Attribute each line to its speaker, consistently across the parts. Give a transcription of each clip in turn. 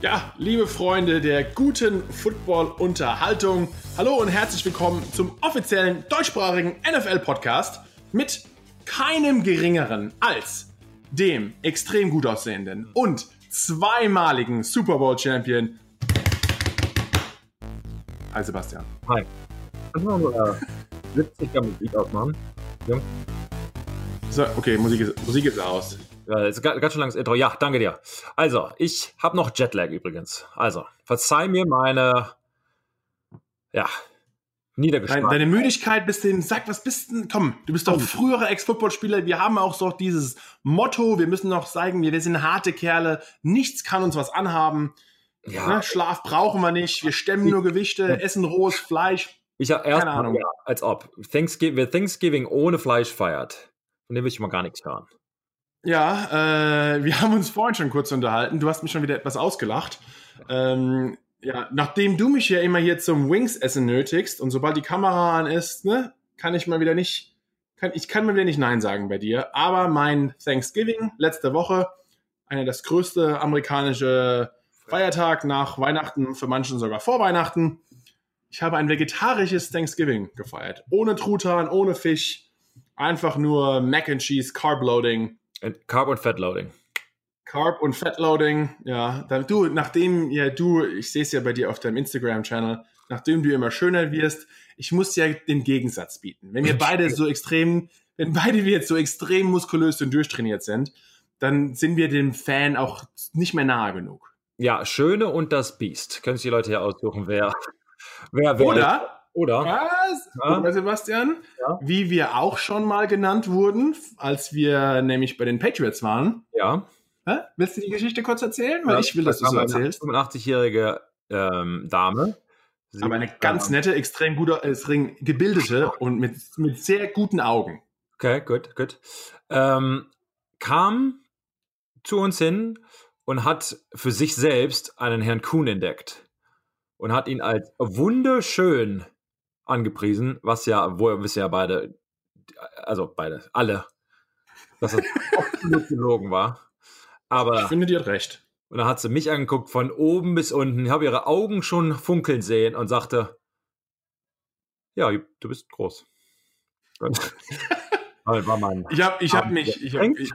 Speaker 1: Ja, liebe Freunde der guten Football-Unterhaltung, hallo und herzlich willkommen zum offiziellen deutschsprachigen NFL-Podcast mit keinem geringeren als dem extrem gut aussehenden und zweimaligen Super Bowl-Champion. Hi Sebastian.
Speaker 2: Hi. Kannst du mal äh, 70er Musik ausmachen? Ja.
Speaker 1: So, okay, Musik ist, Musik ist aus.
Speaker 2: Ja, ist ganz, schön langes Intro. Ja, danke dir. Also, ich habe noch Jetlag übrigens. Also, verzeih mir meine, ja,
Speaker 1: Niedergeschlagen. Deine Müdigkeit bist du, sag, was bist du, komm, du bist doch früherer Ex-Footballspieler. Wir haben auch so dieses Motto, wir müssen noch zeigen, wir sind harte Kerle, nichts kann uns was anhaben. Ja. Ne? Schlaf brauchen wir nicht, wir stemmen nur Gewichte, essen rohes Fleisch.
Speaker 2: Ich habe erst, Keine Ahnung. Ja, als ob. Thanksgiving, wer Thanksgiving ohne Fleisch feiert, von dem will ich mal gar nichts hören.
Speaker 1: Ja, äh, wir haben uns vorhin schon kurz unterhalten. Du hast mich schon wieder etwas ausgelacht. Ähm, ja, nachdem du mich ja immer hier zum Wings-Essen nötigst und sobald die Kamera an ist, ne, kann ich mal wieder nicht, kann, ich kann mal wieder nicht Nein sagen bei dir. Aber mein Thanksgiving letzte Woche, einer das größte amerikanische Feiertag nach Weihnachten, für manchen sogar vor Weihnachten. Ich habe ein vegetarisches Thanksgiving gefeiert. Ohne Truthahn, ohne Fisch. Einfach nur Mac and Cheese, Carb Loading.
Speaker 2: Carb und Fat Loading.
Speaker 1: Carb und Fat Loading, ja. Du, nachdem ja du, ich sehe es ja bei dir auf deinem Instagram-Channel, nachdem du immer schöner wirst, ich muss ja den Gegensatz bieten. Wenn wir beide so extrem, wenn beide wir jetzt so extrem muskulös und durchtrainiert sind, dann sind wir dem Fan auch nicht mehr nahe genug.
Speaker 2: Ja, Schöne und das Biest. Können sich die Leute ja aussuchen, wer,
Speaker 1: wer, wer Oder, oder? Was? Ja. Sebastian? Ja. Wie wir auch schon mal genannt wurden, als wir nämlich bei den Patriots waren.
Speaker 2: Ja.
Speaker 1: Hä? Willst du die Geschichte kurz erzählen? Weil ja, ich will, dass du so erzählst.
Speaker 2: Eine 85-jährige ähm, Dame.
Speaker 1: Sie aber eine ganz nette, extrem gute, äh, gebildete und mit, mit sehr guten Augen.
Speaker 2: Okay, gut, gut. Ähm, kam zu uns hin und hat für sich selbst einen Herrn Kuhn entdeckt und hat ihn als wunderschön angepriesen, was ja, wo wir ja beide, also beide, alle, dass das absolut gelogen war. Aber
Speaker 1: ich finde, die hat recht.
Speaker 2: Und dann hat sie mich angeguckt von oben bis unten. Ich habe ihre Augen schon funkeln sehen und sagte, ja, du bist groß.
Speaker 1: war mein ich habe ich hab mich, ich habe ich,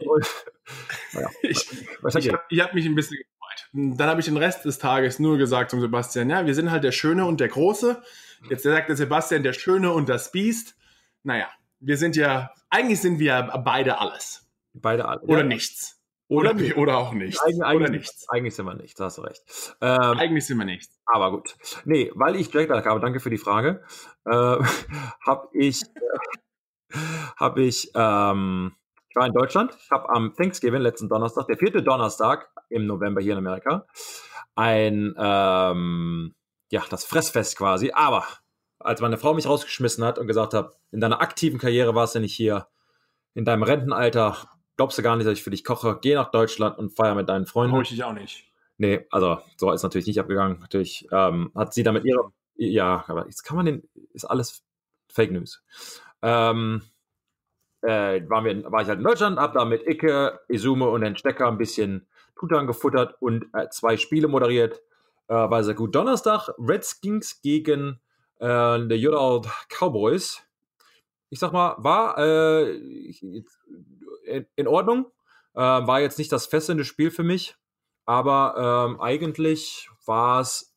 Speaker 1: ich, ich, hab, ich hab mich ein bisschen gefreut. Dann habe ich den Rest des Tages nur gesagt zum Sebastian, ja, wir sind halt der Schöne und der Große. Jetzt sagt der Sebastian der Schöne und das Biest. Naja, wir sind ja, eigentlich sind wir beide alles.
Speaker 2: Beide alles.
Speaker 1: Oder ja. nichts. Oder, oder, oder auch nichts.
Speaker 2: Eigentlich,
Speaker 1: oder
Speaker 2: nichts. Eigentlich sind wir nichts, hast du recht.
Speaker 1: Ähm, eigentlich sind wir nichts.
Speaker 2: Aber gut. Nee, weil ich Jackdack habe, danke für die Frage, äh, habe ich, äh, habe ich, ähm, ich war in Deutschland, ich habe am Thanksgiving, letzten Donnerstag, der vierte Donnerstag im November hier in Amerika, ein, ähm, ja, das Fressfest quasi, aber als meine Frau mich rausgeschmissen hat und gesagt hat, in deiner aktiven Karriere warst du nicht hier, in deinem Rentenalter glaubst du gar nicht, dass ich für dich koche. Geh nach Deutschland und feier mit deinen Freunden.
Speaker 1: Brauche ich dich auch nicht.
Speaker 2: Nee, also so ist natürlich nicht abgegangen. Natürlich ähm, hat sie damit ihre. Ja, aber jetzt kann man den. Ist alles Fake News. Ähm, äh, waren wir, war ich halt in Deutschland, hab da mit Icke, Izume und den Stecker ein bisschen Tutan gefuttert und äh, zwei Spiele moderiert. Äh, war sehr gut. Donnerstag Redskins gegen äh, die Good Cowboys. Ich sag mal, war äh, in, in Ordnung. Äh, war jetzt nicht das fesselnde Spiel für mich, aber ähm, eigentlich war es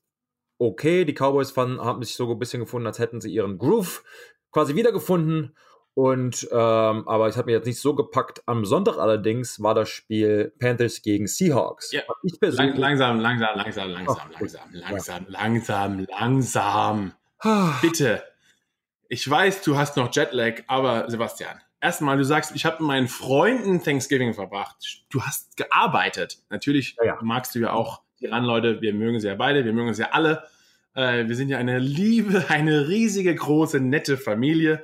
Speaker 2: okay. Die Cowboys fanden, haben sich so ein bisschen gefunden, als hätten sie ihren Groove quasi wiedergefunden. Und ähm, aber ich habe mir jetzt nicht so gepackt. Am Sonntag allerdings war das Spiel Panthers gegen Seahawks.
Speaker 1: Ja, ich persönlich langsam, langsam, langsam, langsam, oh, langsam, langsam, langsam, langsam. Bitte. Ich weiß, du hast noch Jetlag, aber Sebastian, erstmal, du sagst, ich habe mit meinen Freunden Thanksgiving verbracht. Du hast gearbeitet. Natürlich ja, ja. magst du ja auch die Randleute, wir mögen sie ja beide, wir mögen sie ja alle. Äh, wir sind ja eine liebe, eine riesige, große, nette Familie.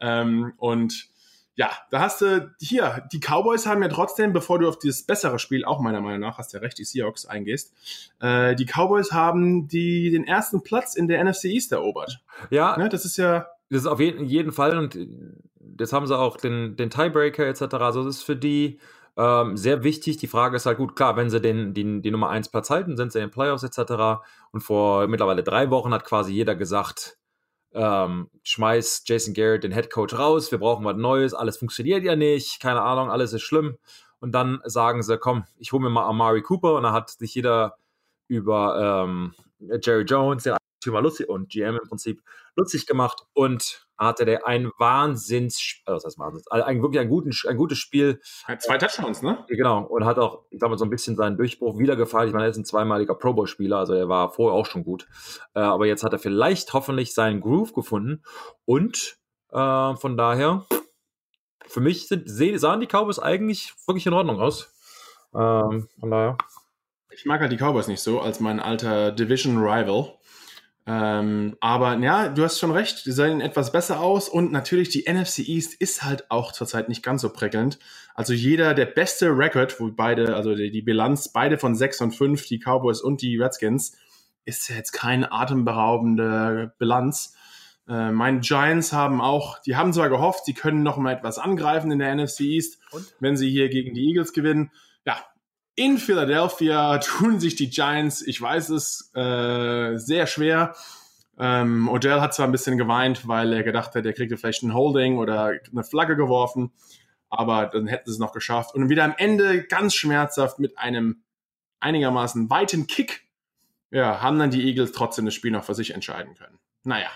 Speaker 1: Ähm, und ja, da hast du hier, die Cowboys haben ja trotzdem, bevor du auf dieses bessere Spiel, auch meiner Meinung nach, hast du ja recht, die Seahawks eingehst, äh, die Cowboys haben die den ersten Platz in der NFC East erobert.
Speaker 2: Ja. Ne, das ist ja. Das ist auf jeden, jeden Fall und jetzt haben sie auch den, den Tiebreaker etc. Also das ist für die Ähm, sehr wichtig. Die Frage ist halt gut, klar, wenn sie den, den, die Nummer 1 Platz halten, sind sie in den Playoffs etc. Und vor mittlerweile drei Wochen hat quasi jeder gesagt, ähm, schmeiß Jason Garrett den Head Coach raus, wir brauchen was Neues, alles funktioniert ja nicht, keine Ahnung, alles ist schlimm. Und dann sagen sie, komm, ich hole mir mal Amari Cooper. Und dann hat sich jeder über ähm, Jerry Jones, den Eigentümer lustig und GM im Prinzip lustig gemacht und hatte der ein Wahnsinns, also das heißt Wahnsinns, ein, wirklich ein, guten, ein gutes Spiel.
Speaker 1: Zwei Touchdowns, ne?
Speaker 2: Genau, und hat auch, ich glaube, so ein bisschen seinen Durchbruch wieder gefallen. Ich meine, er ist ein zweimaliger Pro Bowl-Spieler, also er war vorher auch schon gut. Äh, aber jetzt hat er vielleicht hoffentlich seinen Groove gefunden und äh, von daher, für mich sind, sahen die Cowboys eigentlich wirklich in Ordnung aus. Ähm, von daher.
Speaker 1: Ich mag halt die Cowboys nicht so als mein alter Division Rival. Ähm, aber ja, du hast schon recht, die sehen etwas besser aus und natürlich die NFC East ist halt auch zurzeit nicht ganz so prickelnd. Also jeder, der beste Record, wo beide, also die, die Bilanz, beide von 6 und 5, die Cowboys und die Redskins, ist jetzt keine atemberaubende Bilanz. Äh, meine Giants haben auch, die haben zwar gehofft, sie können noch mal etwas angreifen in der NFC East, und? wenn sie hier gegen die Eagles gewinnen. Ja, in Philadelphia tun sich die Giants, ich weiß es, äh, sehr schwer. Ähm, Odell hat zwar ein bisschen geweint, weil er gedacht hat, er kriegt vielleicht ein Holding oder eine Flagge geworfen, aber dann hätten sie es noch geschafft. Und wieder am Ende ganz schmerzhaft mit einem einigermaßen weiten Kick, ja, haben dann die Eagles trotzdem das Spiel noch für sich entscheiden können. Naja.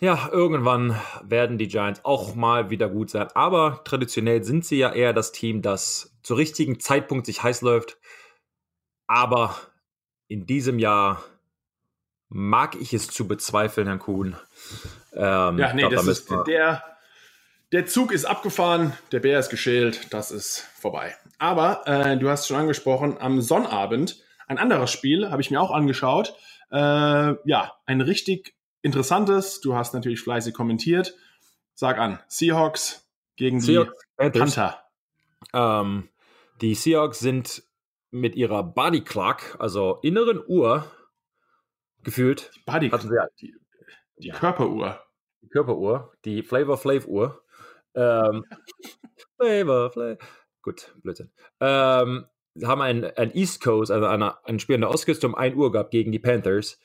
Speaker 2: Ja, irgendwann werden die Giants auch mal wieder gut sein. Aber traditionell sind sie ja eher das Team, das zur richtigen Zeitpunkt sich heiß läuft. Aber in diesem Jahr mag ich es zu bezweifeln, Herrn Kuhn.
Speaker 1: Ähm, ja, nee, glaub, das da ist der, der Zug ist abgefahren, der Bär ist geschält, das ist vorbei. Aber äh, du hast schon angesprochen, am Sonnabend ein anderes Spiel habe ich mir auch angeschaut. Äh, ja, ein richtig interessantes. Du hast natürlich fleißig kommentiert. Sag an, Seahawks gegen Seahawks die Panther.
Speaker 2: Ähm, die Seahawks sind mit ihrer Body Clock, also inneren Uhr, gefühlt.
Speaker 1: Die Body Clock. Die, die ja. Körperuhr.
Speaker 2: Die Körperuhr, die Flavor Flav Uhr. Ähm, Flavor Flav. Gut, Blödsinn. Ähm, haben ein, ein East Coast, also eine, ein Spiel an der Ostküste um 1 Uhr gehabt gegen die Panthers.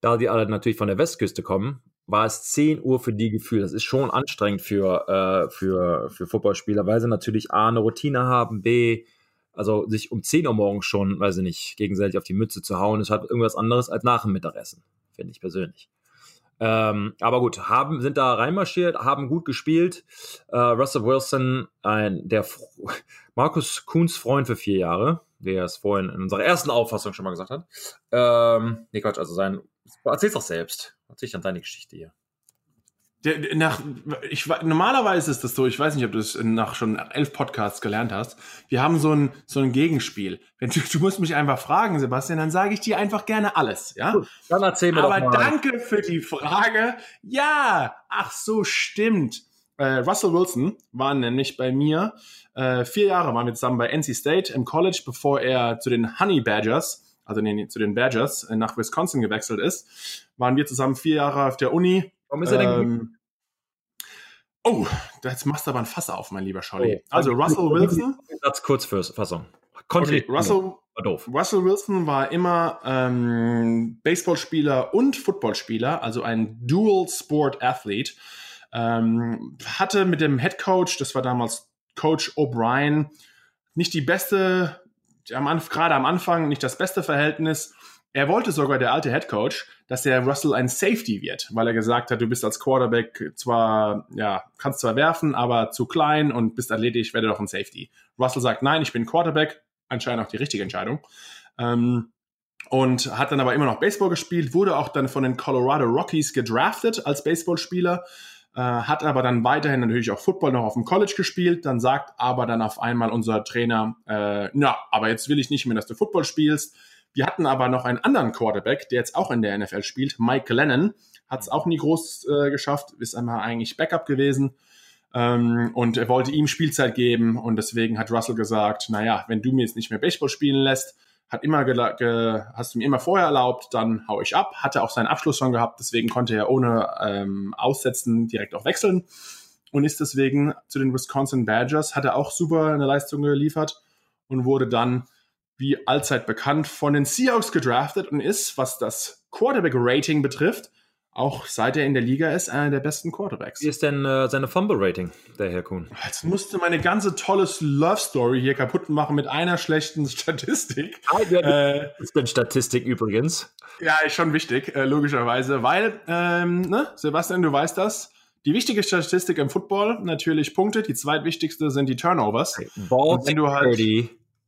Speaker 2: Da die alle natürlich von der Westküste kommen, war es 10 Uhr für die gefühlt. Das ist schon anstrengend für, äh, für, für Footballspieler, weil sie natürlich A, eine Routine haben, B, also sich um 10 Uhr morgens schon, weiß ich nicht, gegenseitig auf die Mütze zu hauen, ist halt irgendwas anderes als nach dem Mittagessen, finde ich persönlich. Ähm, aber gut, haben, sind da reinmarschiert, haben gut gespielt. Äh, Russell Wilson, ein, der Markus Kuhns Freund für vier Jahre, der es vorhin in unserer ersten Auffassung schon mal gesagt hat. Ähm, nee, Quatsch, also sein, erzähl's doch selbst. Erzähl dann deine Geschichte hier.
Speaker 1: Der, nach, ich, normalerweise ist das so, ich weiß nicht, ob du es nach schon elf Podcasts gelernt hast. Wir haben so ein, so ein Gegenspiel. Wenn du, du musst mich einfach fragen, Sebastian, dann sage ich dir einfach gerne alles, ja? Gut,
Speaker 2: dann erzähl mir
Speaker 1: Aber
Speaker 2: doch mal.
Speaker 1: danke für die Frage. Ja, ach so, stimmt. Äh, Russell Wilson war nämlich bei mir, äh, vier Jahre waren wir zusammen bei NC State im College, bevor er zu den Honey Badgers, also nee, zu den Badgers äh, nach Wisconsin gewechselt ist, waren wir zusammen vier Jahre auf der Uni
Speaker 2: Warum ist er denn ähm,
Speaker 1: Oh, jetzt machst du aber ein Fass auf, mein lieber Scholli. Oh, also Russell Wilson.
Speaker 2: Satz kurz für Fassung.
Speaker 1: Okay, Russell, Russell Wilson war immer ähm, Baseballspieler und Footballspieler, also ein Dual Sport Athlete. Ähm, hatte mit dem Head Coach, das war damals Coach O'Brien, nicht die beste, gerade am Anfang nicht das beste Verhältnis. Er wollte sogar, der alte Head Coach, dass der Russell ein Safety wird, weil er gesagt hat, du bist als Quarterback zwar, ja, kannst zwar werfen, aber zu klein und bist athletisch, werde doch ein Safety. Russell sagt, nein, ich bin Quarterback, anscheinend auch die richtige Entscheidung. Ähm, und hat dann aber immer noch Baseball gespielt, wurde auch dann von den Colorado Rockies gedraftet als Baseballspieler, äh, hat aber dann weiterhin natürlich auch Football noch auf dem College gespielt, dann sagt aber dann auf einmal unser Trainer, äh, na, aber jetzt will ich nicht mehr, dass du Football spielst, wir hatten aber noch einen anderen Quarterback, der jetzt auch in der NFL spielt, Mike Lennon, hat es auch nie groß äh, geschafft, ist einmal eigentlich Backup gewesen. Ähm, und er wollte ihm Spielzeit geben und deswegen hat Russell gesagt, naja, wenn du mir jetzt nicht mehr Baseball spielen lässt, hat immer hast du mir immer vorher erlaubt, dann hau ich ab. Hatte auch seinen Abschluss schon gehabt, deswegen konnte er ohne ähm, Aussetzen direkt auch wechseln. und ist deswegen zu den Wisconsin Badgers, hat er auch super eine Leistung geliefert und wurde dann wie allzeit bekannt von den Seahawks gedraftet und ist, was das Quarterback-Rating betrifft, auch seit er in der Liga ist, einer der besten Quarterbacks.
Speaker 2: Wie ist denn äh, seine Fumble-Rating, der Herr Kuhn?
Speaker 1: Jetzt musste meine ganze tolle Love-Story hier kaputt machen mit einer schlechten Statistik.
Speaker 2: Ah, ja, äh, ist denn Statistik übrigens?
Speaker 1: Ja, ist schon wichtig, äh, logischerweise, weil, ähm, ne, Sebastian, du weißt das. Die wichtige Statistik im Football, natürlich Punkte. Die zweitwichtigste sind die Turnovers.
Speaker 2: Ball wenn du halt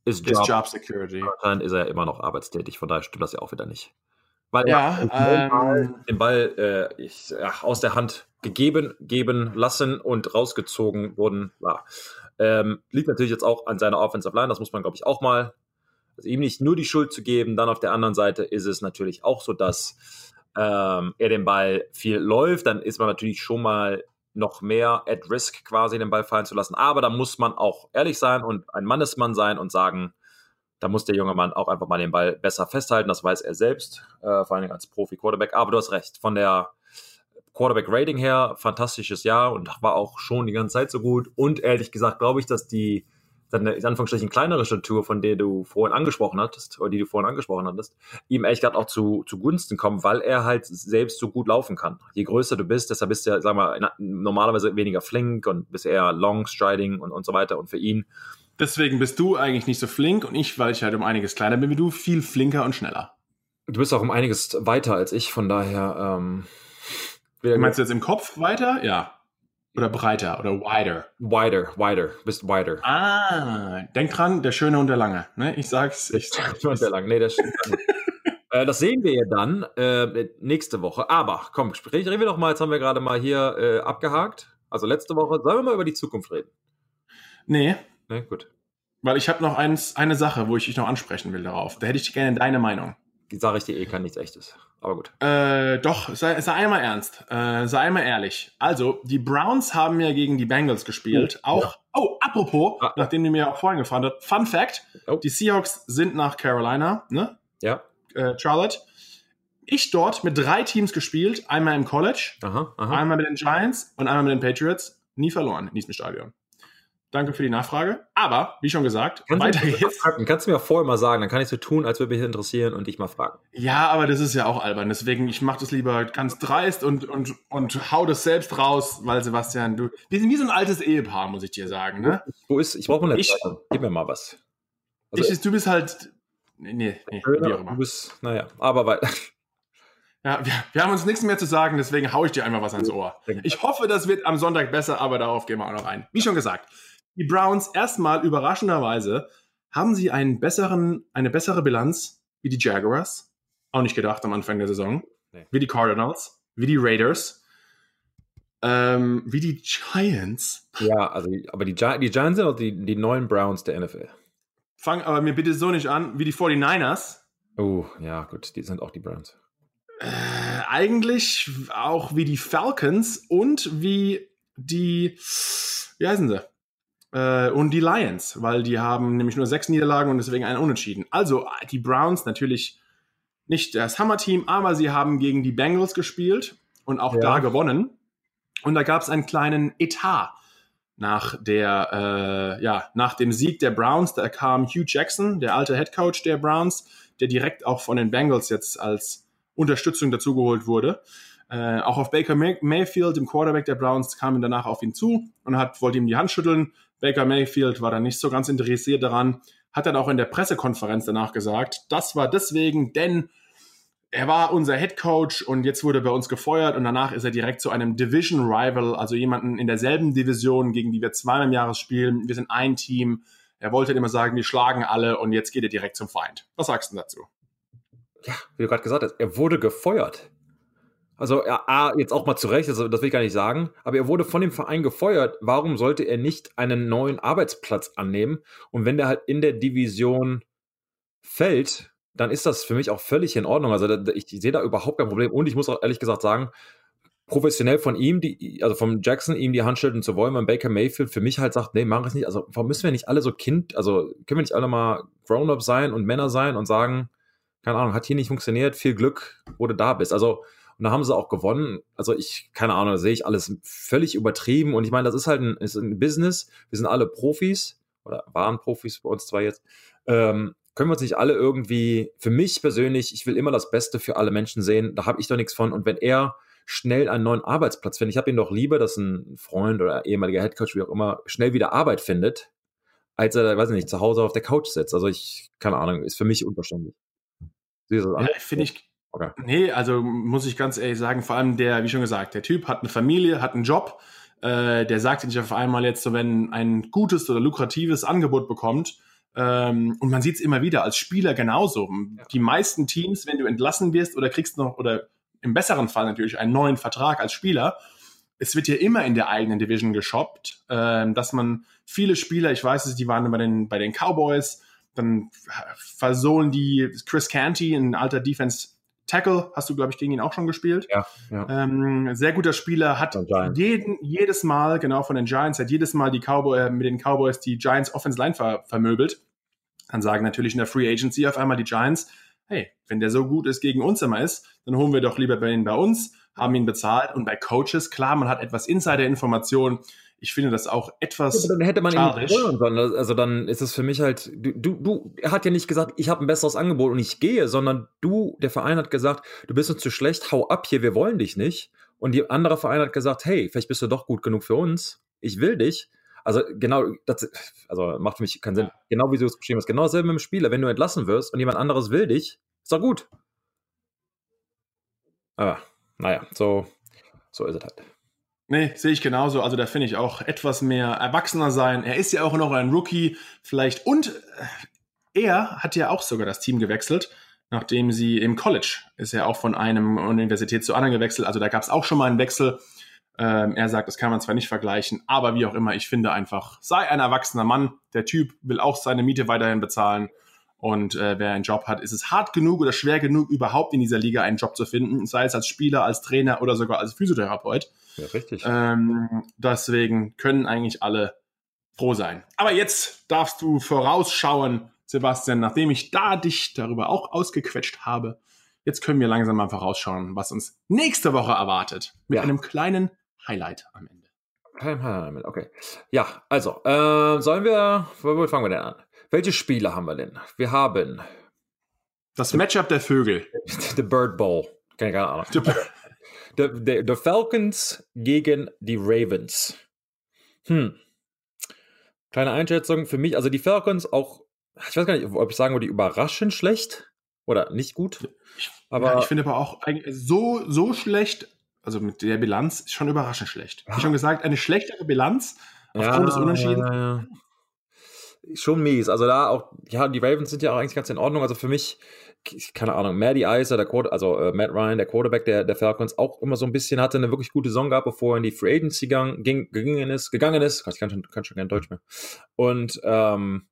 Speaker 1: ist Job, Job Security.
Speaker 2: Dann ist er immer noch arbeitstätig, von daher stimmt das ja auch wieder nicht.
Speaker 1: Weil ja,
Speaker 2: ähm, den Ball äh, ich, ja, aus der Hand gegeben, geben lassen und rausgezogen wurden. Ja. Ähm, liegt natürlich jetzt auch an seiner Offensive Line, das muss man, glaube ich, auch mal, also ihm nicht nur die Schuld zu geben. Dann auf der anderen Seite ist es natürlich auch so, dass ähm, er den Ball viel läuft. Dann ist man natürlich schon mal noch mehr at risk quasi den Ball fallen zu lassen. Aber da muss man auch ehrlich sein und ein Mannesmann sein und sagen, da muss der junge Mann auch einfach mal den Ball besser festhalten. Das weiß er selbst, äh, vor allem als Profi-Quarterback. Aber du hast recht, von der Quarterback-Rating her, fantastisches Jahr und war auch schon die ganze Zeit so gut. Und ehrlich gesagt glaube ich, dass die seine in Anführungsstrichen kleinere Statur, von der du vorhin angesprochen hattest, oder die du vorhin angesprochen hattest, ihm ehrlich gesagt auch zu, zu Gunsten kommen, weil er halt selbst so gut laufen kann. Je größer du bist, deshalb bist du ja, sag mal, normalerweise weniger flink und bist eher long striding und, und so weiter. Und für ihn.
Speaker 1: Deswegen bist du eigentlich nicht so flink und ich, weil ich halt um einiges kleiner bin wie du, viel flinker und schneller.
Speaker 2: Du bist auch um einiges weiter als ich, von daher. Ähm,
Speaker 1: Meinst du jetzt im Kopf weiter? Ja. Oder breiter oder wider.
Speaker 2: Wider, wider, bist wider.
Speaker 1: Ah, denk dran, der Schöne und der Lange. Ne? Ich sag's. Ich sag's.
Speaker 2: und der Lange. Nee, das stimmt äh, Das sehen wir ja dann äh, nächste Woche. Aber komm, reden wir doch mal, jetzt haben wir gerade mal hier äh, abgehakt. Also letzte Woche. Sollen wir mal über die Zukunft reden?
Speaker 1: Nee.
Speaker 2: Nee, gut.
Speaker 1: Weil ich habe noch eins, eine Sache, wo ich dich noch ansprechen will darauf. Da hätte ich gerne deine Meinung.
Speaker 2: Die sage ich dir eh, kann nichts echtes. Aber gut.
Speaker 1: Äh, doch, sei, sei einmal ernst. Äh, sei einmal ehrlich. Also, die Browns haben ja gegen die Bengals gespielt. Oh, auch, ja. oh, apropos, ah, nachdem die mir auch vorhin gefahren hat, Fun Fact: oh. Die Seahawks sind nach Carolina, ne?
Speaker 2: Ja.
Speaker 1: Äh, Charlotte. Ich dort mit drei Teams gespielt. Einmal im College,
Speaker 2: aha, aha.
Speaker 1: einmal mit den Giants und einmal mit den Patriots. Nie verloren in diesem Stadion. Danke für die Nachfrage. Aber, wie schon gesagt,
Speaker 2: kannst weiter geht's. Kannst du mir vorher mal sagen, dann kann ich so tun, als würde mich interessieren und dich mal fragen.
Speaker 1: Ja, aber das ist ja auch albern. Deswegen, ich mache das lieber ganz dreist und, und, und hau das selbst raus, weil Sebastian, du, wir sind wie so ein altes Ehepaar, muss ich dir sagen. Ne?
Speaker 2: Wo ist, ich brauche mal eine ich, Gib mir mal was.
Speaker 1: Also, ich, du bist halt, nee, nee, nee
Speaker 2: wie auch immer. Du bist, naja, aber weil...
Speaker 1: Ja, wir, wir, haben uns nichts mehr zu sagen, deswegen haue ich dir einmal was ans Ohr. Ich hoffe, das wird am Sonntag besser, aber darauf gehen wir auch noch ein. Wie schon gesagt, die Browns erstmal überraschenderweise haben sie einen besseren, eine bessere Bilanz wie die Jaguars. Auch nicht gedacht am Anfang der Saison. Nee. Wie die Cardinals, wie die Raiders, ähm, wie die Giants.
Speaker 2: Ja, also, aber die, Gi die Giants sind auch die, die neuen Browns der NFL.
Speaker 1: Fang aber mir bitte so nicht an, wie die 49ers.
Speaker 2: Oh, ja, gut, die sind auch die Browns.
Speaker 1: Äh, eigentlich auch wie die Falcons und wie die, wie heißen sie? Äh, und die Lions, weil die haben nämlich nur sechs Niederlagen und deswegen einen Unentschieden. Also die Browns natürlich nicht das Hammer-Team, aber sie haben gegen die Bengals gespielt und auch ja. da gewonnen. Und da gab es einen kleinen Etat nach der, äh, ja, nach dem Sieg der Browns. Da kam Hugh Jackson, der alte Head Coach der Browns, der direkt auch von den Bengals jetzt als Unterstützung dazugeholt wurde. Äh, auch auf Baker May Mayfield, dem Quarterback der Browns, kam danach auf ihn zu und hat, wollte ihm die Hand schütteln. Baker Mayfield war dann nicht so ganz interessiert daran, hat dann auch in der Pressekonferenz danach gesagt, das war deswegen, denn er war unser Head Coach und jetzt wurde bei uns gefeuert und danach ist er direkt zu einem Division Rival, also jemanden in derselben Division, gegen die wir zweimal im Jahres spielen. Wir sind ein Team. Er wollte immer sagen, wir schlagen alle und jetzt geht er direkt zum Feind. Was sagst du dazu?
Speaker 2: Ja, wie du gerade gesagt hast, er wurde gefeuert. Also A, jetzt auch mal zurecht, also das will ich gar nicht sagen, aber er wurde von dem Verein gefeuert. Warum sollte er nicht einen neuen Arbeitsplatz annehmen? Und wenn der halt in der Division fällt, dann ist das für mich auch völlig in Ordnung. Also ich, ich sehe da überhaupt kein Problem. Und ich muss auch ehrlich gesagt sagen, professionell von ihm, die, also vom Jackson, ihm die Hand schütteln zu wollen, wenn Baker Mayfield für mich halt sagt, nee, mach es nicht. Also warum müssen wir nicht alle so Kind, also können wir nicht alle mal Grown-up sein und Männer sein und sagen, keine Ahnung, hat hier nicht funktioniert, viel Glück, wo du da bist. Also Und da haben sie auch gewonnen. Also ich, keine Ahnung, sehe ich alles völlig übertrieben. Und ich meine, das ist halt ein, ist ein Business. Wir sind alle Profis oder waren Profis bei uns zwar jetzt. Ähm, können wir uns nicht alle irgendwie, für mich persönlich, ich will immer das Beste für alle Menschen sehen, da habe ich doch nichts von. Und wenn er schnell einen neuen Arbeitsplatz findet, ich habe ihn doch lieber, dass ein Freund oder ehemaliger Headcoach, wie auch immer, schnell wieder Arbeit findet, als er, weiß ich nicht, zu Hause auf der Couch sitzt. Also ich, keine Ahnung, ist für mich unverständlich.
Speaker 1: Ja, finde ich. Okay. Nee, also muss ich ganz ehrlich sagen, vor allem der, wie schon gesagt, der Typ hat eine Familie, hat einen Job, äh, der sagt nicht auf einmal jetzt so, wenn ein gutes oder lukratives Angebot bekommt, ähm, und man sieht es immer wieder als Spieler genauso. Ja. Die meisten Teams, wenn du entlassen wirst oder kriegst noch, oder im besseren Fall natürlich einen neuen Vertrag als Spieler, es wird ja immer in der eigenen Division geshoppt, äh, dass man viele Spieler, ich weiß es, die waren bei den, bei den Cowboys, dann versohlen die Chris Canty, ein alter Defense Tackle, hast du, glaube ich, gegen ihn auch schon gespielt.
Speaker 2: Ja. ja.
Speaker 1: Ähm, sehr guter Spieler, hat jeden, jedes Mal, genau von den Giants, hat jedes Mal die Cowboy, äh, mit den Cowboys die Giants Offense Line ver vermöbelt. Dann sagen natürlich in der Free Agency auf einmal die Giants, hey, wenn der so gut ist gegen uns immer ist, dann holen wir doch lieber bei ihn bei uns, haben ihn bezahlt. Und bei Coaches, klar, man hat etwas Insider-Informationen. Ich finde das auch etwas.
Speaker 2: Ja, dann hätte man ihn nicht sollen. Also dann ist es für mich halt, du, du, du er hat ja nicht gesagt, ich habe ein besseres Angebot und ich gehe, sondern du, der Verein hat gesagt, du bist uns zu schlecht, hau ab hier, wir wollen dich nicht. Und die andere Verein hat gesagt, hey, vielleicht bist du doch gut genug für uns. Ich will dich. Also genau, das also macht für mich keinen Sinn. Genau wie du es beschrieben hast. Genau dasselbe mit dem Spieler. Wenn du entlassen wirst und jemand anderes will dich, ist doch gut. Aber naja, so, so ist es halt.
Speaker 1: Nee, sehe ich genauso. Also da finde ich auch etwas mehr erwachsener sein. Er ist ja auch noch ein Rookie, vielleicht. Und äh, er hat ja auch sogar das Team gewechselt, nachdem sie im College ist er auch von einem Universität zu anderen gewechselt. Also da gab es auch schon mal einen Wechsel. Ähm, er sagt, das kann man zwar nicht vergleichen, aber wie auch immer, ich finde einfach, sei ein erwachsener Mann. Der Typ will auch seine Miete weiterhin bezahlen. Und äh, wer einen Job hat, ist es hart genug oder schwer genug, überhaupt in dieser Liga einen Job zu finden, sei es als Spieler, als Trainer oder sogar als Physiotherapeut.
Speaker 2: Ja, richtig.
Speaker 1: Ähm, deswegen können eigentlich alle froh sein. Aber jetzt darfst du vorausschauen, Sebastian, nachdem ich da dich darüber auch ausgequetscht habe. Jetzt können wir langsam mal vorausschauen, was uns nächste Woche erwartet. Mit ja. einem kleinen Highlight am Ende.
Speaker 2: Okay. Ja, also, äh, sollen wir, wo fangen wir denn an? Welche Spiele haben wir denn? Wir haben
Speaker 1: das Matchup der Vögel.
Speaker 2: The Bird Bowl. Keine Ahnung. The, the, the Falcons gegen die Ravens. Hm. Kleine Einschätzung für mich. Also die Falcons auch, ich weiß gar nicht, ob ich sagen würde, überraschend schlecht oder nicht gut.
Speaker 1: Aber ja, ich finde aber auch so, so schlecht also mit der Bilanz, ist schon überraschend schlecht. Wie schon gesagt, eine schlechtere Bilanz aufgrund ja, des Unentschiedens. Ja,
Speaker 2: schon mies. Also da auch, ja, die Ravens sind ja auch eigentlich ganz in Ordnung. Also für mich, keine Ahnung, Maddie Icer, der Quarter, also äh, Matt Ryan, der Quarterback der, der Falcons, auch immer so ein bisschen hatte eine wirklich gute Saison gehabt, bevor er in die Free Agency gang, ging, gegangen ist, gegangen ist. Ich kann schon, kann schon kein Deutsch mehr. Und ähm,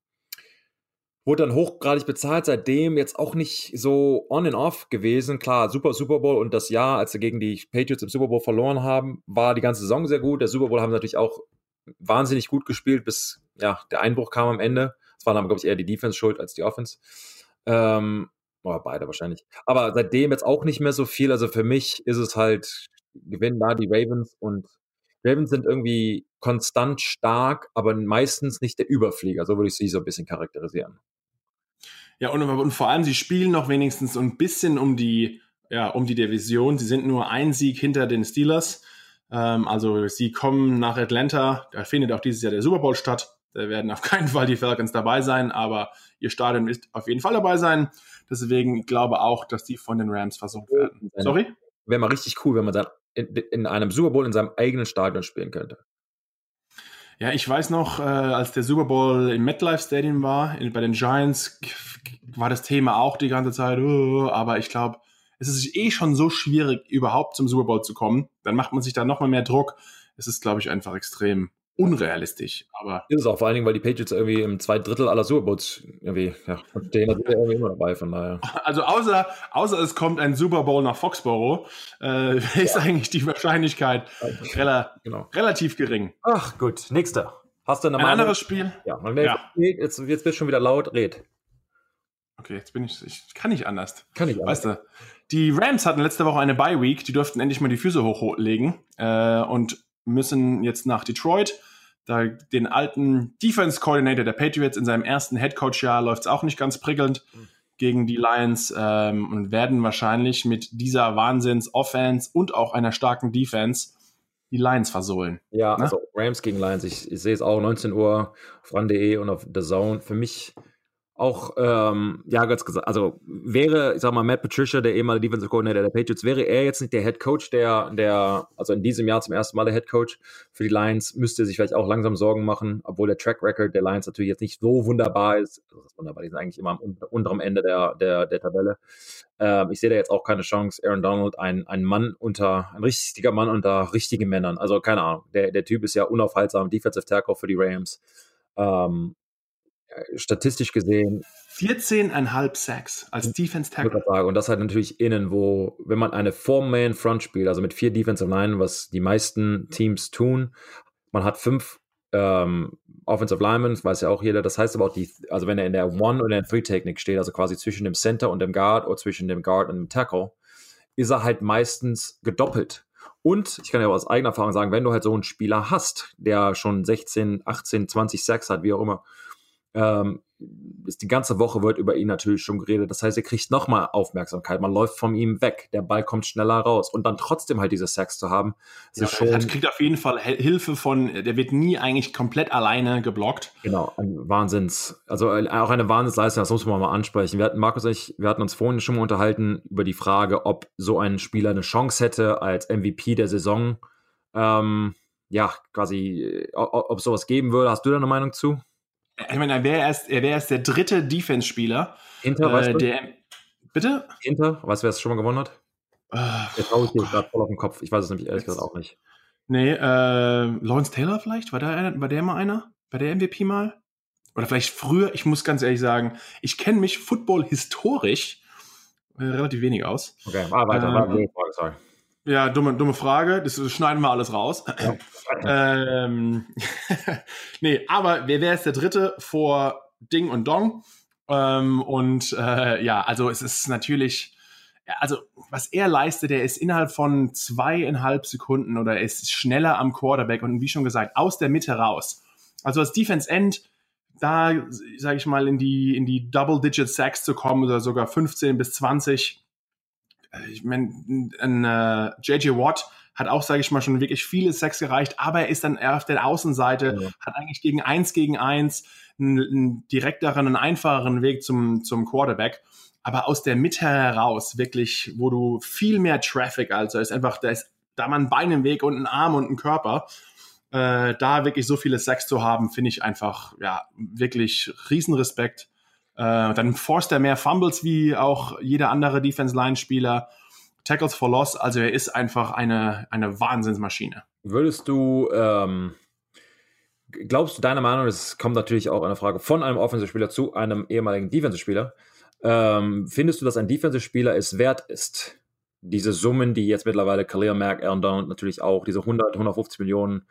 Speaker 2: wurde dann hochgradig bezahlt, seitdem jetzt auch nicht so on and off gewesen. Klar, super Super Bowl und das Jahr, als sie gegen die Patriots im Super Bowl verloren haben, war die ganze Saison sehr gut. Der Super Bowl haben natürlich auch wahnsinnig gut gespielt, bis ja, der Einbruch kam am Ende. Es war dann, glaube ich, eher die Defense schuld als die Offense. Ähm, oder beide wahrscheinlich. Aber seitdem jetzt auch nicht mehr so viel. Also für mich ist es halt, gewinnen da die Ravens und Ravens sind irgendwie konstant stark, aber meistens nicht der Überflieger. So würde ich sie so ein bisschen charakterisieren.
Speaker 1: Ja, und, und vor allem, sie spielen noch wenigstens ein bisschen um die, ja, um die Division. Sie sind nur ein Sieg hinter den Steelers. Ähm, also sie kommen nach Atlanta. Da findet auch dieses Jahr der Super Bowl statt. Da werden auf keinen Fall die Falcons dabei sein, aber ihr Stadion wird auf jeden Fall dabei sein. Deswegen glaube auch, dass die von den Rams versucht werden. Sorry?
Speaker 2: Wäre mal richtig cool, wenn man dann in, in einem Super Bowl in seinem eigenen Stadion spielen könnte.
Speaker 1: Ja, ich weiß noch, äh, als der Super Bowl im MetLife Stadium war, in, bei den Giants, war das Thema auch die ganze Zeit, uh, aber ich glaube, es ist eh schon so schwierig, überhaupt zum Super Bowl zu kommen. Dann macht man sich da nochmal mehr Druck. Es ist, glaube ich, einfach extrem unrealistisch. Aber
Speaker 2: ist es auch vor allen Dingen, weil die Patriots irgendwie im zwei Drittel aller Super Bowls irgendwie ja, stehen, da sind wir irgendwie immer dabei, von daher.
Speaker 1: Also außer, außer es kommt ein Super Bowl nach Foxborough, äh, ist ja. eigentlich die Wahrscheinlichkeit rela genau. relativ gering.
Speaker 2: Ach gut, nächster. Hast du
Speaker 1: eine ein anderes Spiel?
Speaker 2: Ja, ja. Jetzt, jetzt wird schon wieder laut, red.
Speaker 1: Okay, jetzt bin ich, ich kann nicht anders.
Speaker 2: Kann ich
Speaker 1: Weißt du, die Rams hatten letzte Woche eine Bye Week, die durften endlich mal die Füße hochlegen äh, und müssen jetzt nach Detroit. Da den alten Defense Coordinator der Patriots in seinem ersten Head Coach Jahr läuft es auch nicht ganz prickelnd gegen die Lions ähm, und werden wahrscheinlich mit dieser Wahnsinns Offense und auch einer starken Defense die Lions versohlen.
Speaker 2: Ja,
Speaker 1: Ne?
Speaker 2: also Rams gegen Lions. Ich, ich sehe es auch 19 Uhr auf ran.de und auf The Zone. Für mich auch, ähm, ja, ganz gesagt, also wäre, ich sag mal, Matt Patricia, der ehemalige Defensive Coordinator der Patriots, wäre er jetzt nicht der Head Coach, der, der, also in diesem Jahr zum ersten Mal der Head Coach für die Lions, müsste er sich vielleicht auch langsam Sorgen machen, obwohl der Track Record der Lions natürlich jetzt nicht so wunderbar ist. Also das ist wunderbar, die sind eigentlich immer am un- unteren Ende der, der, der Tabelle. Ähm, ich sehe da jetzt auch keine Chance. Aaron Donald, ein, ein Mann unter, ein richtiger Mann unter richtigen Männern. Also keine Ahnung. Der, der Typ ist ja unaufhaltsam, Defensive Tackle für die Rams. Ähm, statistisch gesehen,
Speaker 1: 14,5 Sacks als Defense
Speaker 2: ich würde
Speaker 1: Tackle.
Speaker 2: und das halt natürlich innen, wo, wenn man eine Four-Man-Front spielt, also mit vier Defensive Line, was die meisten Teams tun, man hat fünf ähm, Offensive Linemen, das weiß ja auch jeder, das heißt aber auch die, also wenn er in der One- oder in der Three-Technik steht, also quasi zwischen dem Center und dem Guard oder zwischen dem Guard und dem Tackle, ist er halt meistens gedoppelt. Und ich kann ja aus eigener Erfahrung sagen, wenn du halt so einen Spieler hast, der schon 16, 18, 20 Sacks hat, wie auch immer, ähm, ist die ganze Woche wird über ihn natürlich schon geredet. Das heißt, er kriegt nochmal Aufmerksamkeit. Man läuft von ihm weg. Der Ball kommt schneller raus. Und dann trotzdem halt diese Sacks zu haben,
Speaker 1: Ja,
Speaker 2: ist schon,
Speaker 1: er kriegt auf jeden Fall Hilfe von, der wird nie eigentlich komplett alleine geblockt.
Speaker 2: genau, ein Wahnsinns, also äh, auch eine Wahnsinnsleistung, das muss man mal ansprechen. Wir hatten, Markus und ich, wir hatten uns vorhin schon mal unterhalten über die Frage, ob so ein Spieler eine Chance hätte als MVP der Saison. Ähm, ja, quasi, äh, ob ob sowas geben würde. Hast du da eine Meinung zu?
Speaker 1: Ich meine, er wäre erst, er wäre erst der dritte Defense-Spieler,
Speaker 2: Hinter, weißt
Speaker 1: äh,
Speaker 2: du?
Speaker 1: der. Bitte?
Speaker 2: Hinter, weißt du, wer es schon mal gewonnen hat?
Speaker 1: Äh,
Speaker 2: Jetzt hau ich dir gerade voll auf den Kopf. Ich weiß es nämlich ehrlich gesagt auch nicht.
Speaker 1: nee, äh, Lawrence Taylor vielleicht? War der, einer, war der mal einer? War der MVP mal? Oder vielleicht früher? Ich muss ganz ehrlich sagen, ich kenne mich Football historisch äh, relativ wenig aus.
Speaker 2: Okay, ah, weiter.
Speaker 1: Ähm,
Speaker 2: Frage, sorry.
Speaker 1: Ja, dumme, dumme Frage. Das schneiden wir alles raus. ähm, nee, aber wer wäre jetzt der Dritte vor Ding und Dong? Ähm, und äh, ja, also es ist natürlich, ja, also was er leistet, der ist innerhalb von zweieinhalb Sekunden oder er ist schneller am Quarterback und wie schon gesagt, aus der Mitte raus. Also als Defense End, da sage ich mal, in die, in die Double-Digit Sacks zu kommen oder sogar 15 bis 20, äh, ich meine, ein äh, JJ Watt hat auch, sage ich mal, schon wirklich viele Sacks gereicht, aber er ist dann eher auf der Außenseite,
Speaker 2: Ja.
Speaker 1: hat eigentlich gegen eins gegen eins einen, einen direkteren, einen einfacheren Weg zum, zum Quarterback. Aber aus der Mitte heraus, wirklich, wo du viel mehr Traffic, also ist einfach, da ist da mal ein Bein im Weg und ein Arm und ein Körper. Äh, da wirklich so viele Sacks zu haben, finde ich einfach, ja, wirklich Riesenrespekt. Äh, dann forst er mehr Fumbles wie auch jeder andere Defense-Line-Spieler. Tackles for Loss, also er ist einfach eine, eine Wahnsinnsmaschine.
Speaker 2: Würdest du, ähm, glaubst du, deiner Meinung, es kommt natürlich auch eine Frage von einem Offensive-Spieler zu einem ehemaligen Defensive-Spieler, ähm, findest du, dass ein Defensive-Spieler es wert ist, diese Summen, die jetzt mittlerweile Khalil Mack, Aaron Donald natürlich auch, diese 100, 150 Millionen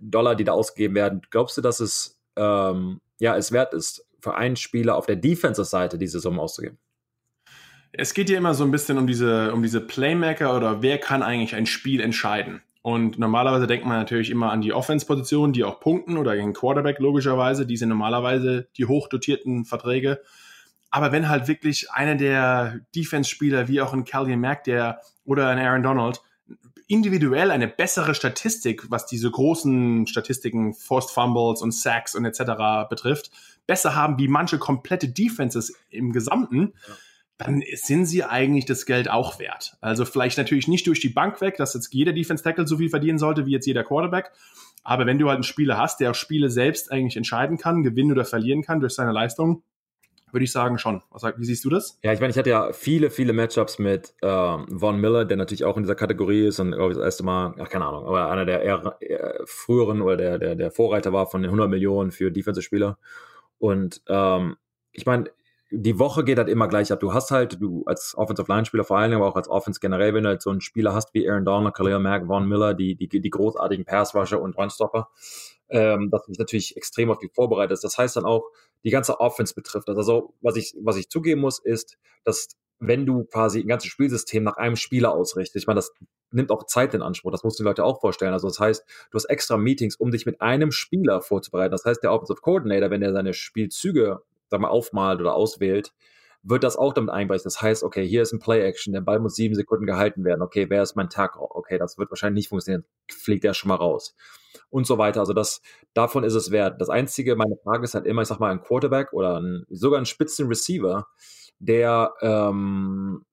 Speaker 2: Dollar, die da ausgegeben werden, glaubst du, dass es ähm, ja, es wert ist, für einen Spieler auf der Defensive-Seite diese Summen auszugeben?
Speaker 1: Es geht ja immer so ein bisschen um diese, um diese Playmaker oder wer kann eigentlich ein Spiel entscheiden. Und normalerweise denkt man natürlich immer an die Offense-Positionen, die auch punkten oder den Quarterback logischerweise. Die sind normalerweise die hochdotierten Verträge. Aber wenn halt wirklich einer der Defense-Spieler, wie auch ein Calvin Mack, der oder ein Aaron Donald, individuell eine bessere Statistik, was diese großen Statistiken, Forced Fumbles und Sacks und etc. betrifft, besser haben wie manche komplette Defenses im Gesamten, dann sind sie eigentlich das Geld auch wert. Also vielleicht natürlich nicht durch die Bank weg, dass jetzt jeder Defense Tackle so viel verdienen sollte wie jetzt jeder Quarterback. Aber wenn du halt einen Spieler hast, der auch Spiele selbst eigentlich entscheiden kann, gewinnen oder verlieren kann durch seine Leistung, würde ich sagen schon. Was, wie siehst du das?
Speaker 2: Ja, ich meine, ich hatte ja viele, viele Matchups mit ähm, Von Miller, der natürlich auch in dieser Kategorie ist und glaube ich das erste Mal, ach, keine Ahnung, aber einer der eher, eher früheren oder der, der, der Vorreiter war von den 100 Millionen für Defensive-Spieler. Und ähm, ich meine, die Woche geht halt immer gleich ab. Du hast halt, du als Offensive Line-Spieler vor allen Dingen, aber auch als Offense generell, wenn du halt so einen Spieler hast wie Aaron Donald, Khalil Mack, Von Miller, die, die, die großartigen Pass-Rusher und Run-Stopper, ähm, dass du dich natürlich extrem auf die vorbereitest. Das heißt dann auch, die ganze Offense betrifft. Also, was ich, was ich zugeben muss, ist, dass wenn du quasi ein ganzes Spielsystem nach einem Spieler ausrichtest, ich meine, das nimmt auch Zeit in Anspruch, das musst du die Leute auch vorstellen. Also das heißt, du hast extra Meetings, um dich mit einem Spieler vorzubereiten. Das heißt, der Offensive Coordinator, wenn er seine Spielzüge, sag mal, aufmalt oder auswählt, wird das auch damit einberechnet. Das heißt, okay, hier ist ein Play-Action, der Ball muss sieben Sekunden gehalten werden. Okay, wer ist mein Tackle? Okay, das wird wahrscheinlich nicht funktionieren. Fliegt der schon mal raus. Und so weiter. Also das, davon ist es wert. Das einzige, meine Frage ist halt immer, ich sag mal, ein Quarterback oder ein, sogar ein Spitzen-Receiver, der, ähm,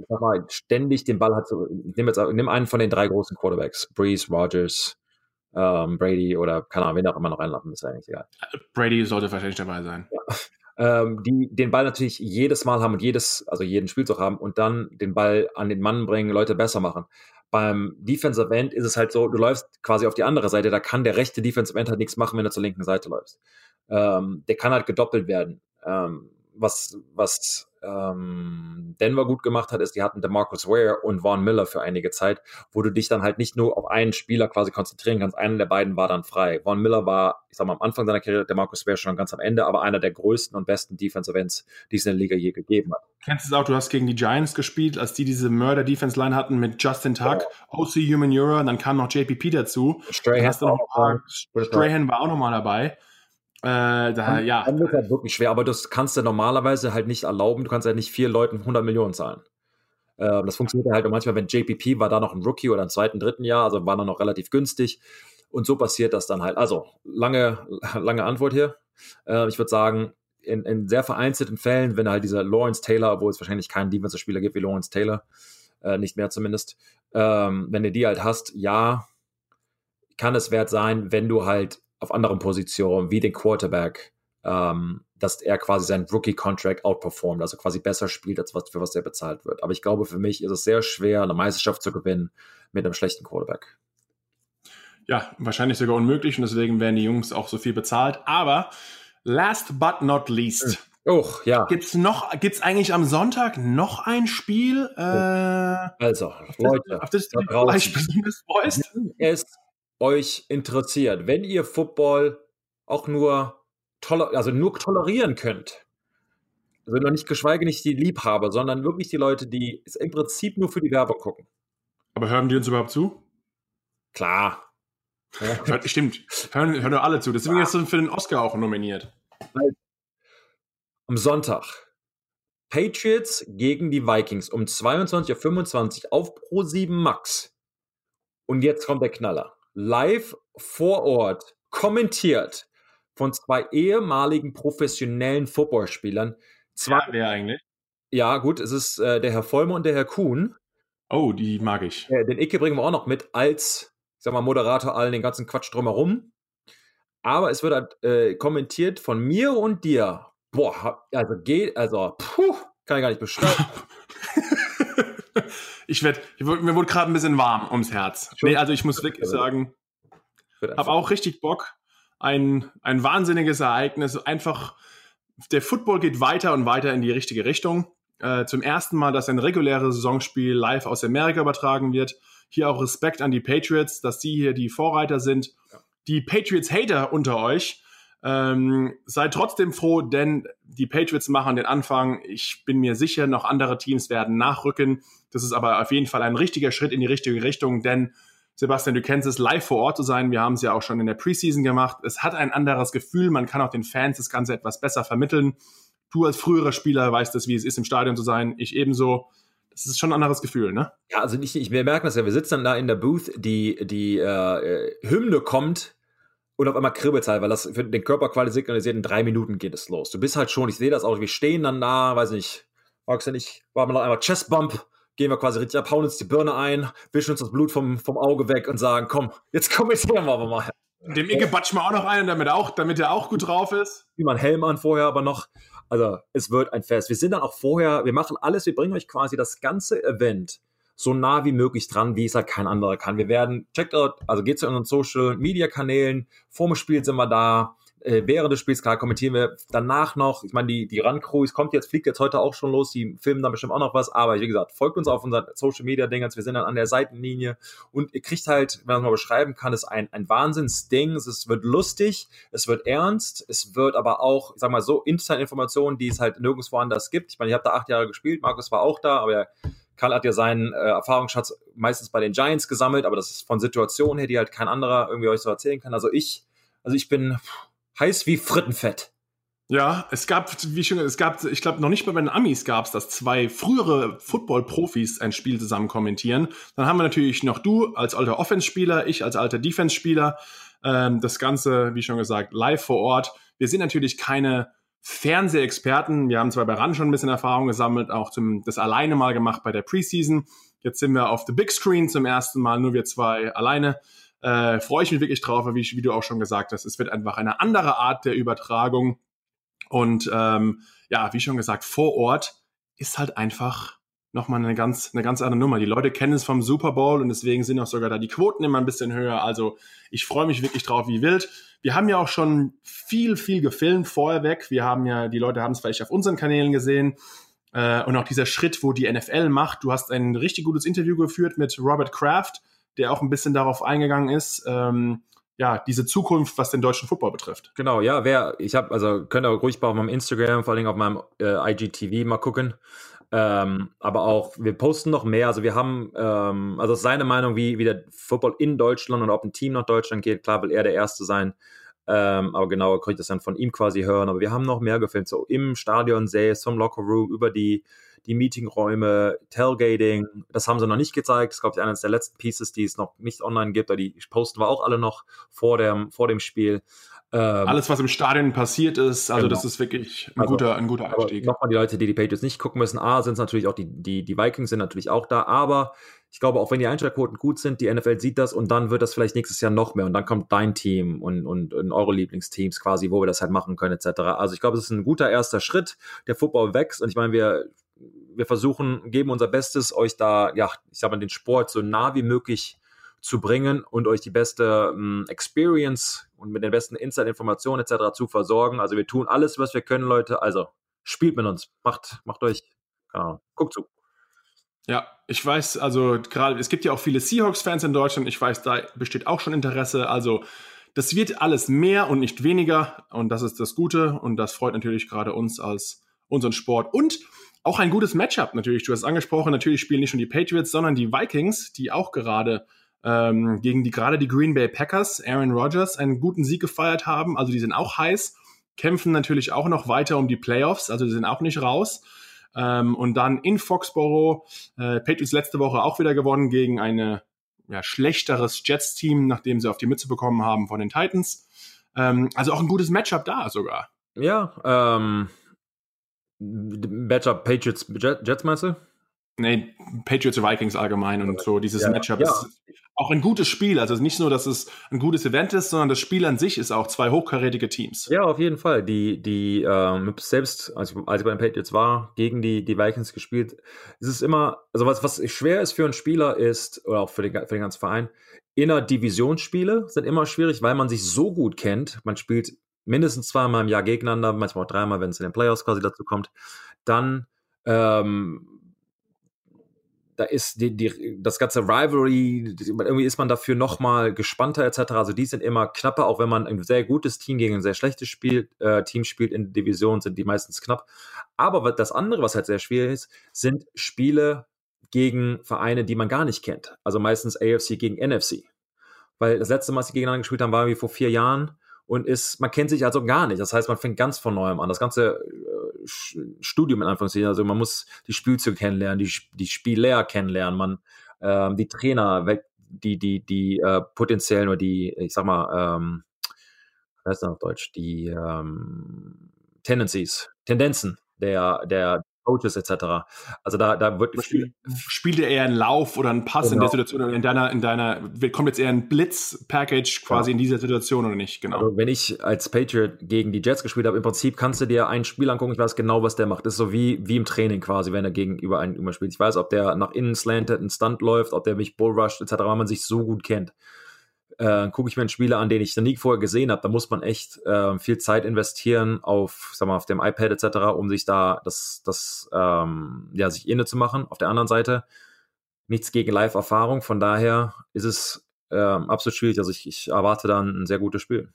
Speaker 2: ich sag mal, ständig den Ball hat. So, ich nehme jetzt, nimm einen von den drei großen Quarterbacks. Breeze, Rogers, ähm, Brady oder keine Ahnung, wen auch immer noch reinlappen, ist eigentlich egal.
Speaker 1: Brady sollte wahrscheinlich dabei sein.
Speaker 2: Ja ähm, die den Ball natürlich jedes Mal haben und jedes, also jeden Spielzug haben und dann den Ball an den Mann bringen, Leute besser machen. Beim Defensive End ist es halt so, du läufst quasi auf die andere Seite, da kann der rechte Defensive End halt nichts machen, wenn du zur linken Seite läufst. Ähm, der kann halt gedoppelt werden. Ähm, was, was ähm, Denver gut gemacht hat, ist, die hatten DeMarcus Ware und Vaughn Miller für einige Zeit, wo du dich dann halt nicht nur auf einen Spieler quasi konzentrieren kannst. Einer der beiden war dann frei. Vaughn Miller war, ich sag mal, am Anfang seiner Karriere, DeMarcus Ware schon ganz am Ende, aber einer der größten und besten Defensive Ends, die es in der Liga je gegeben hat.
Speaker 1: Kennst du es auch, du hast gegen die Giants gespielt, als die diese Murder-Defense-Line hatten mit Justin Tuck, ja. OC Humanura, dann kam noch JPP dazu.
Speaker 2: Strahan,
Speaker 1: Strahan war auch nochmal dabei. Äh, da,
Speaker 2: dann,
Speaker 1: ja.
Speaker 2: Dann wird halt wirklich schwer, aber das kannst du normalerweise halt nicht erlauben. Du kannst halt nicht vier Leuten 100 Millionen zahlen. Äh, das funktioniert halt manchmal, wenn JPP war da noch ein Rookie oder im zweiten, dritten Jahr, also war er noch relativ günstig. Und so passiert das dann halt. Also, lange, lange Antwort hier. Äh, ich würde sagen, in, in, sehr vereinzelten Fällen, wenn halt dieser Lawrence Taylor, wo es wahrscheinlich keinen Defensive-Spieler gibt wie Lawrence Taylor, äh, nicht mehr zumindest, ähm, wenn du die halt hast, ja, kann es wert sein, wenn du halt auf anderen Positionen wie den Quarterback, ähm, dass er quasi seinen Rookie-Contract outperformt, also quasi besser spielt, als was, für was er bezahlt wird. Aber ich glaube, für mich ist es sehr schwer, eine Meisterschaft zu gewinnen mit einem schlechten Quarterback.
Speaker 1: Ja, wahrscheinlich sogar unmöglich und deswegen werden die Jungs auch so viel bezahlt. Aber last but not least.
Speaker 2: Oh, ja.
Speaker 1: Gibt's noch, gibt's eigentlich am Sonntag noch ein Spiel? Äh,
Speaker 2: also, Leute,
Speaker 1: auf das du dich vielleicht besonders freust?
Speaker 2: Es euch interessiert, wenn ihr Football auch nur, toler also nur tolerieren könnt, also noch nicht geschweige nicht die Liebhaber, sondern wirklich die Leute, die es im Prinzip nur für die Werbung gucken.
Speaker 1: Aber hören die uns überhaupt zu?
Speaker 2: Klar.
Speaker 1: Ja. Stimmt, hören, hören alle zu. Deswegen ja. ist er für den Oscar auch nominiert.
Speaker 2: Am Sonntag. Patriots gegen die Vikings um 22.25 Uhr auf Pro 7 Max. Und jetzt kommt der Knaller live vor Ort kommentiert von zwei ehemaligen professionellen Footballspielern.
Speaker 1: Zwei, ja, wer eigentlich?
Speaker 2: Ja, gut, es ist äh, der Herr Vollmer und der Herr Kuhn.
Speaker 1: Oh, die mag ich.
Speaker 2: Äh, den Icke bringen wir auch noch mit als, ich sag mal, Moderator allen den ganzen Quatsch drumherum. Aber es wird halt, äh, kommentiert von mir und dir. Boah, also geht, also, puh, kann ich gar nicht beschreiben.
Speaker 1: ich werde, mir wurde gerade ein bisschen warm ums Herz. Nee, also ich muss wirklich sagen, habe auch richtig Bock. Ein, ein wahnsinniges Ereignis. Einfach, der Football geht weiter und weiter in die richtige Richtung. Äh, zum ersten Mal, dass ein reguläres Saisonspiel live aus Amerika übertragen wird. Hier auch Respekt an die Patriots, dass sie hier die Vorreiter sind. Ja. Die Patriots-Hater unter euch, ähm, seid trotzdem froh, denn die Patriots machen den Anfang. Ich bin mir sicher, noch andere Teams werden nachrücken. Das ist aber auf jeden Fall ein richtiger Schritt in die richtige Richtung, denn Sebastian, du kennst es, live vor Ort zu sein. Wir haben es ja auch schon in der Preseason gemacht. Es hat ein anderes Gefühl. Man kann auch den Fans das Ganze etwas besser vermitteln. Du als früherer Spieler weißt es, wie es ist, im Stadion zu sein. Ich ebenso. Das ist schon ein anderes Gefühl, ne?
Speaker 2: Ja, also nicht, ich, wir merken das ja. Wir sitzen dann da in der Booth, die, die äh, Hymne kommt und auf einmal kribbelt halt, weil das für den Körper quasi signalisiert, in drei Minuten geht es los. Du bist halt schon, ich sehe das auch, wir stehen dann da, weiß nicht, magst du nicht, war mal noch einmal Chestbump, gehen wir quasi richtig ab, hauen uns die Birne ein, wischen uns das Blut vom, vom Auge weg und sagen, komm, jetzt kommentieren wir mal.
Speaker 1: Dem Icke batschen wir auch noch ein, damit, auch, damit er auch gut drauf ist.
Speaker 2: Wie man Helm an vorher, aber noch. Also, es wird ein Fest. Wir sind dann auch vorher, wir machen alles, wir bringen euch quasi das ganze Event so nah wie möglich dran, wie es halt kein anderer kann. Wir werden, checkt out, also geht zu unseren Social Media Kanälen, vorm Spiel sind wir da, äh, während des Spiels, klar, kommentieren wir danach noch. Ich meine, die, die Run-Crews kommt jetzt, fliegt jetzt heute auch schon los, die filmen dann bestimmt auch noch was, aber wie gesagt, folgt uns auf unseren Social-Media-Dingern, wir sind dann an der Seitenlinie. Und ihr kriegt halt, wenn man mal beschreiben kann, ist ein, ein Wahnsinnsding, es wird lustig, es wird ernst, es wird aber auch, ich sag mal so, Inside-Informationen, die es halt nirgendwo anders gibt. Ich meine, ich habe da acht Jahre gespielt, Markus war auch da, aber Karl hat ja seinen äh, Erfahrungsschatz meistens bei den Giants gesammelt, aber das ist von Situationen her, die halt kein anderer irgendwie euch so erzählen kann. Also ich, also ich bin heiß wie Frittenfett.
Speaker 1: Ja, es gab, wie schon, es gab, ich glaube, noch nicht mal bei den Amis gab es, dass zwei frühere Football-Profis ein Spiel zusammen kommentieren. Dann haben wir natürlich noch du als alter Offense-Spieler, ich als alter Defense-Spieler. Ähm, das Ganze, wie schon gesagt, live vor Ort. Wir sind natürlich keine Fernsehexperten. Wir haben zwar bei RAN schon ein bisschen Erfahrung gesammelt, auch zum, das alleine mal gemacht bei der Preseason. Jetzt sind wir auf the Big Screen zum ersten Mal, nur wir zwei alleine. Äh, Freue ich mich wirklich drauf, wie, wie du auch schon gesagt hast. Es wird einfach eine andere Art der Übertragung. Und ähm, ja, wie schon gesagt, vor Ort ist halt einfach nochmal eine ganz, eine ganz andere Nummer. Die Leute kennen es vom Super Bowl und deswegen sind auch sogar da die Quoten immer ein bisschen höher. Also ich freue mich wirklich drauf wie wild. Wir haben ja auch schon viel, viel gefilmt vorher weg. Wir haben ja, die Leute haben es vielleicht auf unseren Kanälen gesehen. Äh, und auch dieser Schritt, wo die NFL macht. Du hast ein richtig gutes Interview geführt mit Robert Kraft, der auch ein bisschen darauf eingegangen ist. Ähm, ja, diese Zukunft, was den deutschen Football betrifft.
Speaker 2: Genau, ja, wer, ich habe, also könnt ihr ruhig auf meinem Instagram, vor allem auf meinem äh, IGTV mal gucken. Ähm, aber auch, wir posten noch mehr. Also wir haben, ähm, also seine Meinung, wie, wie der Football in Deutschland und ob ein Team nach Deutschland geht. Klar will er der Erste sein. Ähm, aber genauer kann ich das dann von ihm quasi hören. Aber wir haben noch mehr gefilmt, so im Stadion selbst, vom Locker Room, über die, die Meetingräume, Tailgating. Das haben sie noch nicht gezeigt. Das ist, glaube ich, eines der letzten Pieces, die es noch nicht online gibt. Die posten wir auch alle noch vor dem, vor dem Spiel.
Speaker 1: Ähm, Alles, was im Stadion passiert ist, also genau. das ist wirklich ein also, guter, ein guter Einstieg.
Speaker 2: Nochmal die Leute, die die Patriots nicht gucken müssen. A, sind es natürlich auch die, die, die Vikings sind natürlich auch da, aber ich glaube, auch wenn die Einschaltquoten gut sind, die NFL sieht das und dann wird das vielleicht nächstes Jahr noch mehr und dann kommt dein Team und, und, und eure Lieblingsteams quasi, wo wir das halt machen können, etc. Also ich glaube, es ist ein guter erster Schritt. Der Football wächst und ich meine, wir, wir versuchen, geben unser Bestes, euch da, ja, ich sag mal, den Sport so nah wie möglich zu bringen und euch die beste ähm, Experience und mit den besten Inside-Informationen etc. zu versorgen. Also wir tun alles, was wir können, Leute. Also spielt mit uns, macht, macht euch, genau, guckt zu.
Speaker 1: Ja, ich weiß, also gerade, es gibt ja auch viele Seahawks-Fans in Deutschland. Ich weiß, da besteht auch schon Interesse. Also das wird alles mehr und nicht weniger. Und das ist das Gute. Und das freut natürlich gerade uns als unseren Sport. Und auch ein gutes Matchup natürlich. Du hast angesprochen, natürlich spielen nicht schon die Patriots, sondern die Vikings, die auch gerade ähm, gegen die gerade die Green Bay Packers, Aaron Rodgers, einen guten Sieg gefeiert haben. Also die sind auch heiß, kämpfen natürlich auch noch weiter um die Playoffs, also die sind auch nicht raus. Ähm, und dann in Foxborough, äh, Patriots letzte Woche auch wieder gewonnen gegen ein ja, schlechteres Jets-Team, nachdem sie auf die Mütze bekommen haben von den Titans. Ähm, also auch ein gutes Matchup da sogar.
Speaker 2: Ja, ähm, Matchup Patriots Jets meinst du?
Speaker 1: Nee, Patriots Vikings allgemein und so dieses ja, Matchup ja. ist auch ein gutes Spiel. Also nicht nur, dass es ein gutes Event ist, sondern das Spiel an sich ist auch zwei hochkarätige Teams.
Speaker 2: Ja, auf jeden Fall. Die, die ähm, selbst, als, als ich bei den Patriots war, gegen die, die Vikings gespielt, ist es immer, also was, was schwer ist für einen Spieler ist, oder auch für den, für den ganzen Verein, Inner-Divisionsspiele sind immer schwierig, weil man sich so gut kennt. Man spielt mindestens zweimal im Jahr gegeneinander, manchmal auch dreimal, wenn es in den Playoffs quasi dazu kommt. Dann ähm, da ist die, die, das ganze Rivalry, irgendwie ist man dafür nochmal gespannter etc. Also die sind immer knapper, auch wenn man ein sehr gutes Team gegen ein sehr schlechtes Spiel, äh, Team spielt in Division, sind die meistens knapp. Aber das andere, was halt sehr schwierig ist, sind Spiele gegen Vereine, die man gar nicht kennt. Also meistens AFC gegen NFC. Weil das letzte Mal, als sie gegeneinander gespielt haben, war wie vor vier Jahren und ist, man kennt sich also gar nicht. Das heißt, man fängt ganz von neuem an. Das ganze äh, Studium in Anführungszeichen. Also man muss die Spielzüge kennenlernen, die, die Spieler kennenlernen, man ähm, die Trainer, die, die, die äh, potenziellen oder die, ich sag mal, ähm, was heißt das auf Deutsch, die ähm, Tendencies, Tendenzen der, der, Coaches etc. Also da, da wird
Speaker 1: Spiel, spielt er eher einen Lauf oder einen Pass genau. in der Situation oder in deiner, in deiner, kommt jetzt eher ein Blitz-Package quasi ja. in dieser Situation oder nicht?
Speaker 2: Genau. Also wenn ich als Patriot gegen die Jets gespielt habe, im Prinzip kannst du dir ein Spiel angucken, ich weiß genau, was der macht. Das ist so wie, wie im Training quasi, wenn er gegenüber einen spielt. Ich weiß, ob der nach innen slantet, einen Stunt läuft, ob der mich bullrusht etc., weil man sich so gut kennt. Äh, gucke ich mir einen Spieler an, den ich noch nie vorher gesehen habe. Da muss man echt äh, viel Zeit investieren auf, sag mal, auf dem iPad etc., um sich da das, das ähm, ja, sich inne zu machen. Auf der anderen Seite nichts gegen Live-Erfahrung. Von daher ist es ähm, absolut schwierig. Also ich, ich erwarte dann ein sehr gutes Spiel.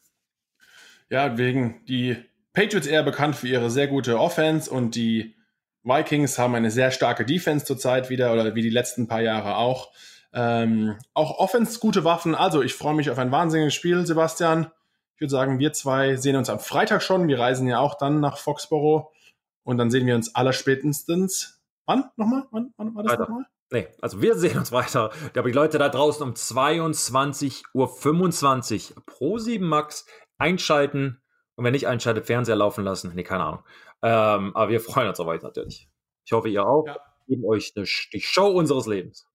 Speaker 1: Ja, wegen die Patriots eher bekannt für ihre sehr gute Offense und die Vikings haben eine sehr starke Defense zurzeit wieder oder wie die letzten paar Jahre auch. Ähm, auch Offense gute Waffen. Also ich freue mich auf ein wahnsinniges Spiel, Sebastian. Ich würde sagen, wir zwei sehen uns am Freitag schon. Wir reisen ja auch dann nach Foxborough und dann sehen wir uns allerspätestens. Wann nochmal? Wann, wann war das nochmal?
Speaker 2: Nee, also wir sehen uns weiter. Aber die Leute da draußen um 22.25 Uhr pro 7 Max einschalten und wenn nicht einschaltet, Fernseher laufen lassen. Nee, keine Ahnung. Ähm, aber wir freuen uns auf euch natürlich. Ich hoffe, ihr auch. Ja. Geben euch eine, die Show unseres Lebens.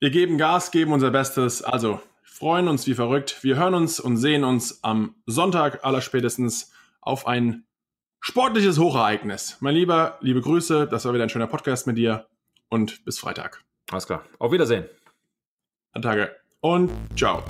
Speaker 1: Wir geben Gas, geben unser Bestes. Also, freuen uns wie verrückt. Wir hören uns und sehen uns am Sonntag allerspätestens auf ein sportliches Hochereignis. Mein Lieber, liebe Grüße. Das war wieder ein schöner Podcast mit dir. Und bis Freitag.
Speaker 2: Alles klar. Auf Wiedersehen.
Speaker 1: Tage. Und ciao.